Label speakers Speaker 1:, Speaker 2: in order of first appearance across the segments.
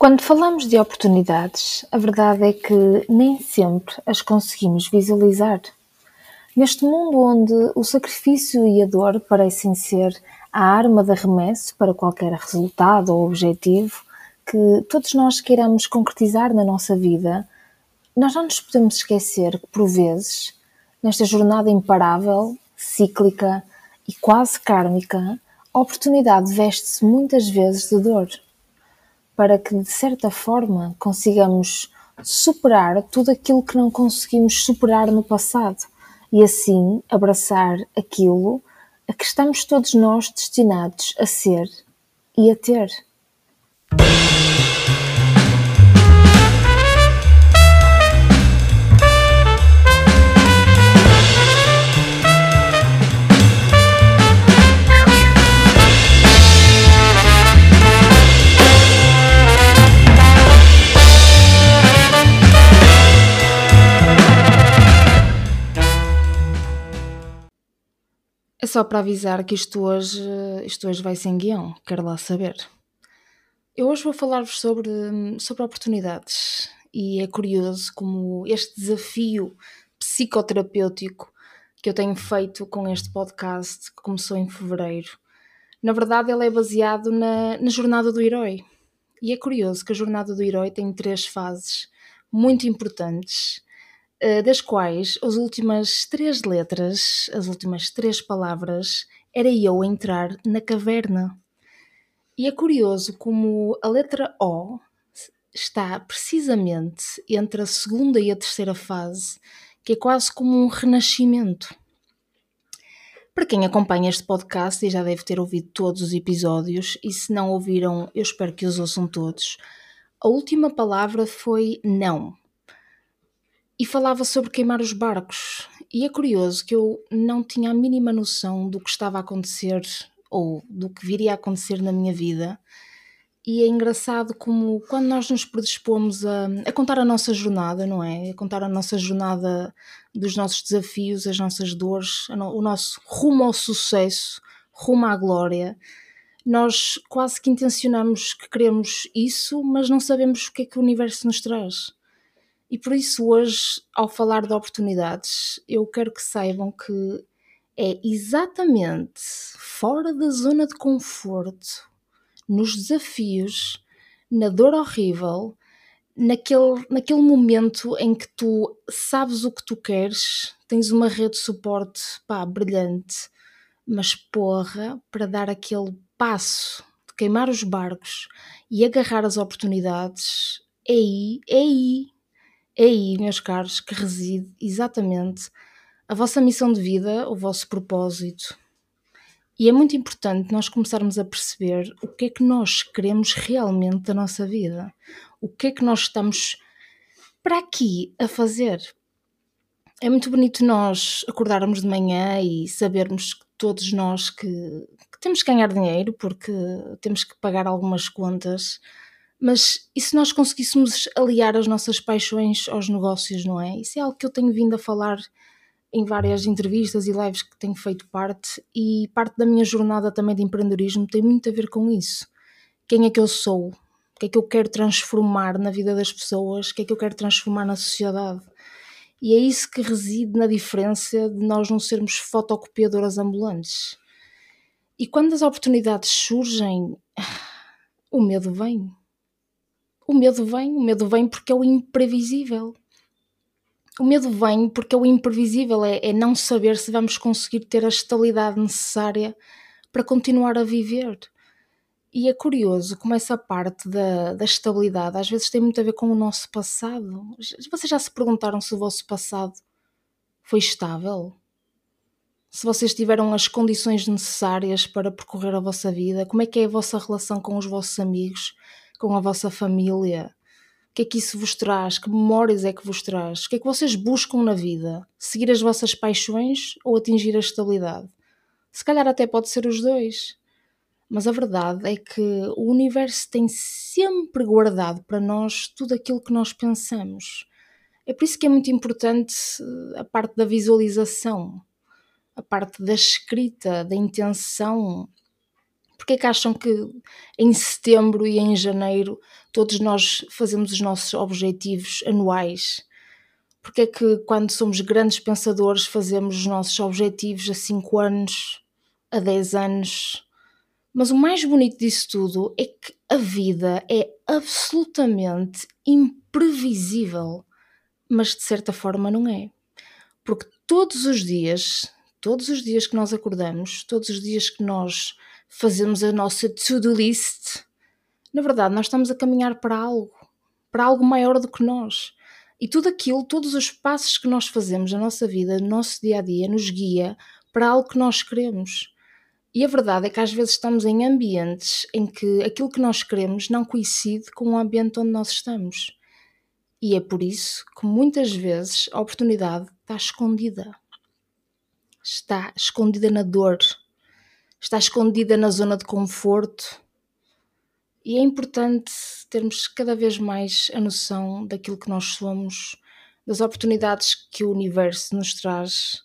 Speaker 1: Quando falamos de oportunidades, a verdade é que nem sempre as conseguimos visualizar. Neste mundo onde o sacrifício e a dor parecem ser a arma de arremesso para qualquer resultado ou objetivo que todos nós queiramos concretizar na nossa vida, nós não nos podemos esquecer que, por vezes, nesta jornada imparável, cíclica e quase kármica, a oportunidade veste-se muitas vezes de dor, para que, de certa forma, consigamos superar tudo aquilo que não conseguimos superar no passado e, assim, abraçar aquilo a que estamos todos nós destinados a ser e a ter. Só para avisar que isto hoje, isto hoje vai sem guião, quero lá saber. Eu hoje vou falar-vos sobre, sobre oportunidades e é curioso como este desafio psicoterapêutico que eu tenho feito com este podcast, que começou em fevereiro, na verdade ele é baseado na, na jornada do herói. E é curioso que a jornada do herói tem três fases muito importantes das quais as últimas três letras, as últimas três palavras, era eu entrar na caverna. E é curioso como a letra O está precisamente entre a segunda e a terceira fase, que é quase como um renascimento. Para quem acompanha este podcast e já deve ter ouvido todos os episódios, e se não ouviram, eu espero que os ouçam todos, a última palavra foi não e falava sobre queimar os barcos. E é curioso que eu não tinha a mínima noção do que estava a acontecer ou do que viria a acontecer na minha vida. E é engraçado como quando nós nos predispomos a, a contar a nossa jornada, não é? A contar a nossa jornada dos nossos desafios, as nossas dores, o nosso rumo ao sucesso, rumo à glória, nós quase que intencionamos que queremos isso, mas não sabemos o que é que o universo nos traz. E por isso, hoje, ao falar de oportunidades, eu quero que saibam que é exatamente fora da zona de conforto, nos desafios, na dor horrível, naquele, naquele momento em que tu sabes o que tu queres, tens uma rede de suporte pá, brilhante, mas porra, para dar aquele passo de queimar os barcos e agarrar as oportunidades, é aí, é aí é aí, meus caros, que reside exatamente a vossa missão de vida, o vosso propósito. E é muito importante nós começarmos a perceber o que é que nós queremos realmente da nossa vida. O que é que nós estamos para aqui a fazer. É muito bonito nós acordarmos de manhã e sabermos que todos nós que, que temos que ganhar dinheiro porque temos que pagar algumas contas mas e se nós conseguíssemos aliar as nossas paixões aos negócios, não é? Isso é algo que eu tenho vindo a falar em várias entrevistas e lives que tenho feito parte, e parte da minha jornada também de empreendedorismo tem muito a ver com isso. Quem é que eu sou? O que é que eu quero transformar na vida das pessoas? O que é que eu quero transformar na sociedade? E é isso que reside na diferença de nós não sermos fotocopiadoras ambulantes. E quando as oportunidades surgem, o medo vem o medo vem, o medo vem porque é o imprevisível. O medo vem porque é o imprevisível, é, é não saber se vamos conseguir ter a estabilidade necessária para continuar a viver. E é curioso como essa parte da, da estabilidade às vezes tem muito a ver com o nosso passado. Vocês já se perguntaram se o vosso passado foi estável? Se vocês tiveram as condições necessárias para percorrer a vossa vida? Como é que é a vossa relação com os vossos amigos? Com a vossa família? O que é que isso vos traz? Que memórias é que vos traz? O que é que vocês buscam na vida? Seguir as vossas paixões ou atingir a estabilidade? Se calhar até pode ser os dois. Mas a verdade é que o universo tem sempre guardado para nós tudo aquilo que nós pensamos. É por isso que é muito importante eh, a parte da visualização, a parte da escrita, da intenção, Porque é que acham que em setembro e em janeiro todos nós fazemos os nossos objetivos anuais? Porque é que quando somos grandes pensadores fazemos os nossos objetivos a 5 anos, a 10 anos? Mas o mais bonito disso tudo é que a vida é absolutamente imprevisível, mas de certa forma não é. Porque todos os dias, todos os dias que nós acordamos, todos os dias que nós fazemos a nossa to-do list, na verdade nós estamos a caminhar para algo, para algo maior do que nós. E tudo aquilo, todos os passos que nós fazemos na nossa vida, no nosso dia a dia, nos guia para algo que nós queremos. E a verdade é que às vezes estamos em ambientes em que aquilo que nós queremos não coincide com o ambiente onde nós estamos. E é por isso que muitas vezes a oportunidade está escondida. Está escondida na dor, está escondida na zona de conforto. E é importante termos cada vez mais a noção daquilo que nós somos, das oportunidades que o universo nos traz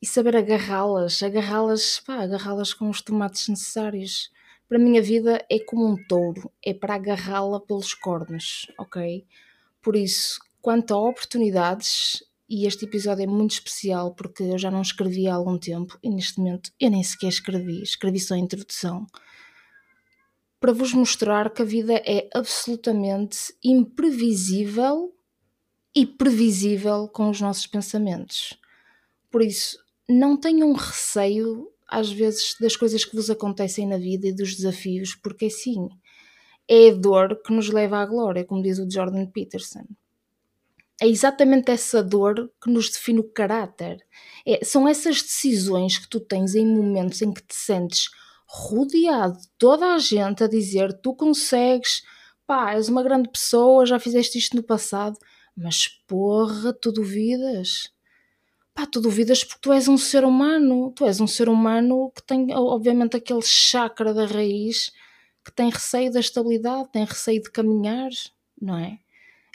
Speaker 1: e saber agarrá-las, agarrá-las, agarrá-las com os tomates necessários. Para a vida é como um touro, é para agarrá-la pelos cornos, ok? Por isso, quanto a oportunidades, e este episódio é muito especial porque eu já não escrevi há algum tempo e neste momento eu nem sequer escrevi, escrevi só a introdução, para vos mostrar que a vida é absolutamente imprevisível e previsível com os nossos pensamentos. Por isso, não tenham receio às vezes das coisas que vos acontecem na vida e dos desafios, porque sim, é a dor que nos leva à glória, como diz o Jordan Peterson. É exatamente essa dor que nos define o caráter. É, são essas decisões que tu tens em momentos em que te sentes rodeado de toda a gente a dizer tu consegues, pá, és uma grande pessoa, já fizeste isto no passado, mas porra, tu duvidas. Pá, tu duvidas porque tu és um ser humano, tu és um ser humano que tem, obviamente, aquele chakra da raiz que tem receio da estabilidade, tem receio de caminhar, não é?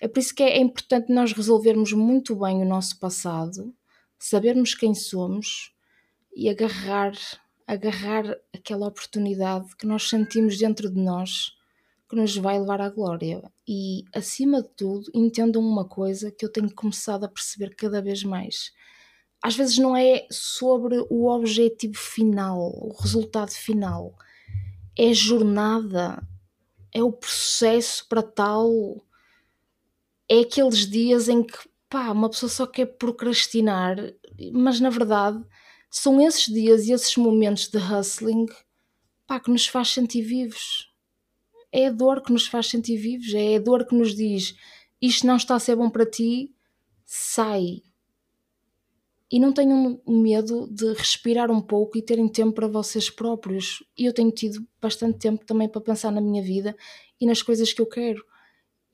Speaker 1: É por isso que é importante nós resolvermos muito bem o nosso passado, sabermos quem somos e agarrar, agarrar aquela oportunidade que nós sentimos dentro de nós que nos vai levar à glória. E acima de tudo, entendam uma coisa que eu tenho começado a perceber cada vez mais. Às vezes não é sobre o objetivo final, o resultado final é a jornada, é o processo para tal. É aqueles dias em que pá, uma pessoa só quer procrastinar, mas na verdade são esses dias e esses momentos de hustling pá, que nos faz sentir vivos. É a dor que nos faz sentir vivos, é a dor que nos diz isto não está a ser bom para ti, sai, e não tenham medo de respirar um pouco e terem tempo para vocês próprios. E eu tenho tido bastante tempo também para pensar na minha vida e nas coisas que eu quero.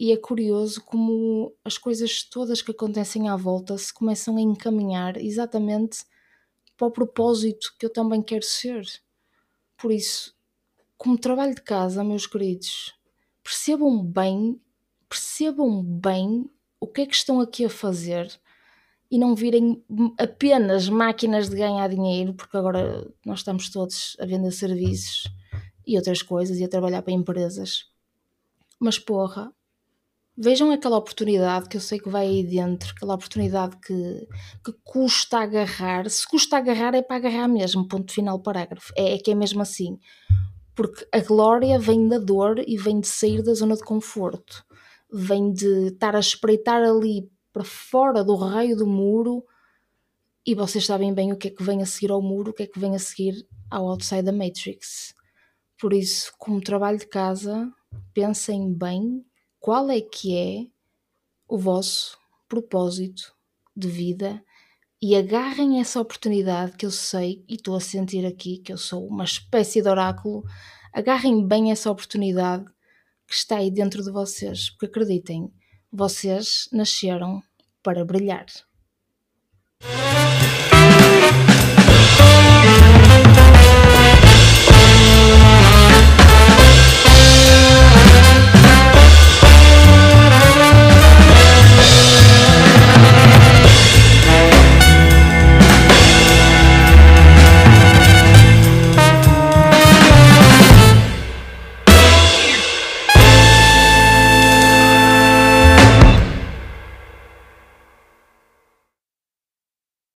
Speaker 1: E é curioso como as coisas todas que acontecem à volta se começam a encaminhar exatamente para o propósito que eu também quero ser. Por isso, como trabalho de casa, meus queridos, percebam bem, percebam bem o que é que estão aqui a fazer e não virem apenas máquinas de ganhar dinheiro, porque agora nós estamos todos a vender serviços e outras coisas e a trabalhar para empresas. Mas porra, vejam aquela oportunidade que eu sei que vai aí dentro, aquela oportunidade que, que custa agarrar. Se custa agarrar, é para agarrar mesmo, ponto final, parágrafo. É, é que é mesmo assim. Porque a glória vem da dor e vem de sair da zona de conforto. Vem de estar a espreitar ali para fora do raio do muro e vocês sabem bem o que é que vem a seguir ao muro, o que é que vem a seguir ao outside da Matrix. Por isso, como trabalho de casa, pensem bem qual é que é o vosso propósito de vida e agarrem essa oportunidade que eu sei e estou a sentir aqui que eu sou uma espécie de oráculo. Agarrem bem essa oportunidade que está aí dentro de vocês, porque acreditem, vocês nasceram para brilhar.